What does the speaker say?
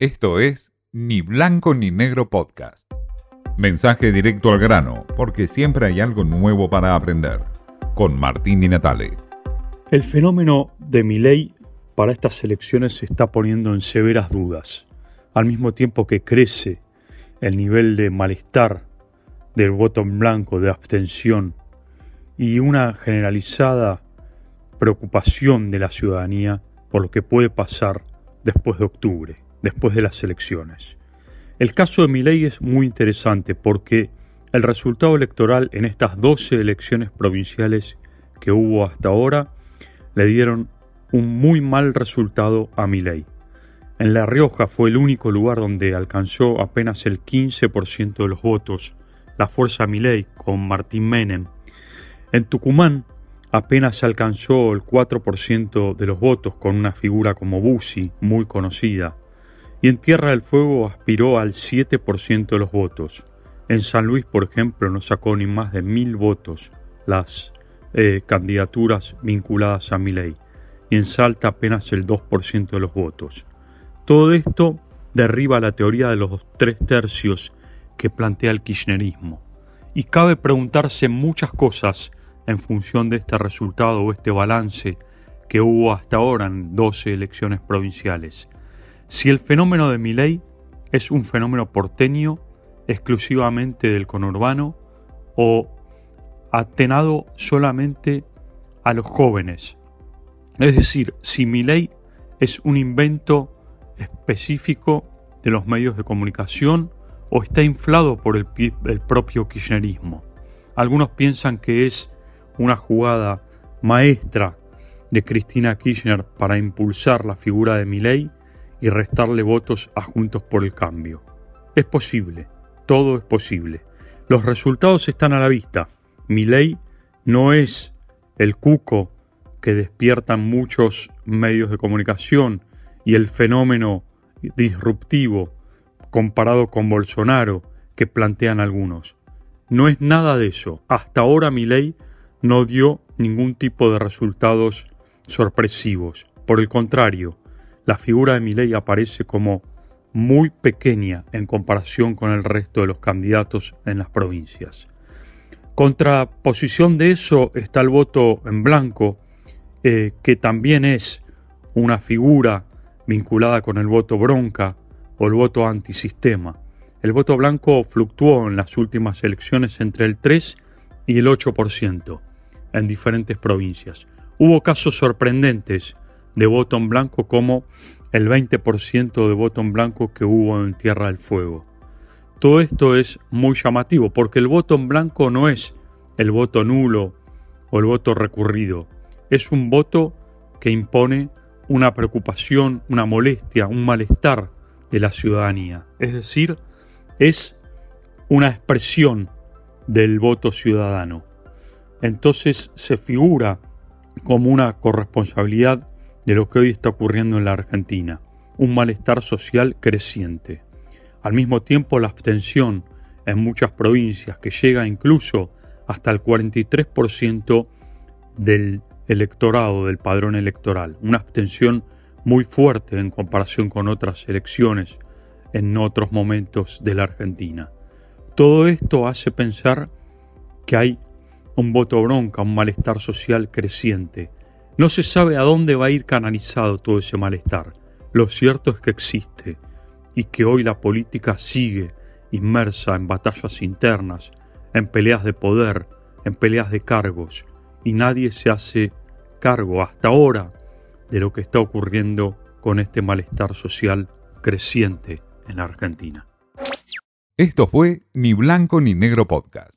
Esto es Ni Blanco ni Negro Podcast. Mensaje directo al grano, porque siempre hay algo nuevo para aprender. Con Martín Di Natale. El fenómeno de Milei para estas elecciones se está poniendo en severas dudas, al mismo tiempo que crece el nivel de malestar del voto en blanco, de abstención y una generalizada preocupación de la ciudadanía por lo que puede pasar después de octubre, después de las elecciones. El caso de Milei es muy interesante porque el resultado electoral en estas 12 elecciones provinciales que hubo hasta ahora le dieron un muy mal resultado a Milei. En La Rioja fue el único lugar donde alcanzó apenas el 15% de los votos la fuerza Milei con Martín Menem. En Tucumán apenas alcanzó el 4% de los votos con una figura como Bussi, muy conocida. Y en Tierra del Fuego aspiró al 7% de los votos. En San Luis, por ejemplo, no sacó ni más de mil votos las eh, candidaturas vinculadas a Milei. Y en Salta apenas el 2% de los votos. Todo esto derriba la teoría de los tres tercios que plantea el kirchnerismo. Y cabe preguntarse muchas cosas en función de este resultado o este balance que hubo hasta ahora en 12 elecciones provinciales. Si el fenómeno de Milei es un fenómeno porteño exclusivamente del conurbano o atenado solamente a los jóvenes. Es decir, si Milei es un invento específico de los medios de comunicación o está inflado por el, el propio kirchnerismo. Algunos piensan que es una jugada maestra de Cristina Kirchner para impulsar la figura de Milei y restarle votos a Juntos por el Cambio. Es posible, todo es posible. Los resultados están a la vista. Milei no es el cuco que despiertan muchos medios de comunicación y el fenómeno disruptivo comparado con Bolsonaro que plantean algunos. No es nada de eso. Hasta ahora Milei no dio ningún tipo de resultados sorpresivos. Por el contrario, la figura de Milei aparece como muy pequeña en comparación con el resto de los candidatos en las provincias. Contraposición de eso está el voto en blanco, eh, que también es una figura vinculada con el voto bronca o el voto antisistema. El voto blanco fluctuó en las últimas elecciones entre el 3 y el 8% en diferentes provincias. Hubo casos sorprendentes de voto en blanco como el 20% de voto en blanco que hubo en Tierra del Fuego. Todo esto es muy llamativo porque el voto en blanco no es el voto nulo o el voto recurrido, es un voto que impone una preocupación, una molestia, un malestar de la ciudadanía. Es decir, es una expresión del voto ciudadano entonces se figura como una corresponsabilidad de lo que hoy está ocurriendo en la Argentina, un malestar social creciente. Al mismo tiempo, la abstención en muchas provincias, que llega incluso hasta el 43% del electorado, del padrón electoral, una abstención muy fuerte en comparación con otras elecciones en otros momentos de la Argentina. Todo esto hace pensar que hay un voto bronca, un malestar social creciente. No se sabe a dónde va a ir canalizado todo ese malestar. Lo cierto es que existe y que hoy la política sigue inmersa en batallas internas, en peleas de poder, en peleas de cargos, y nadie se hace cargo hasta ahora de lo que está ocurriendo con este malestar social creciente en la Argentina. Esto fue Ni Blanco ni Negro Podcast.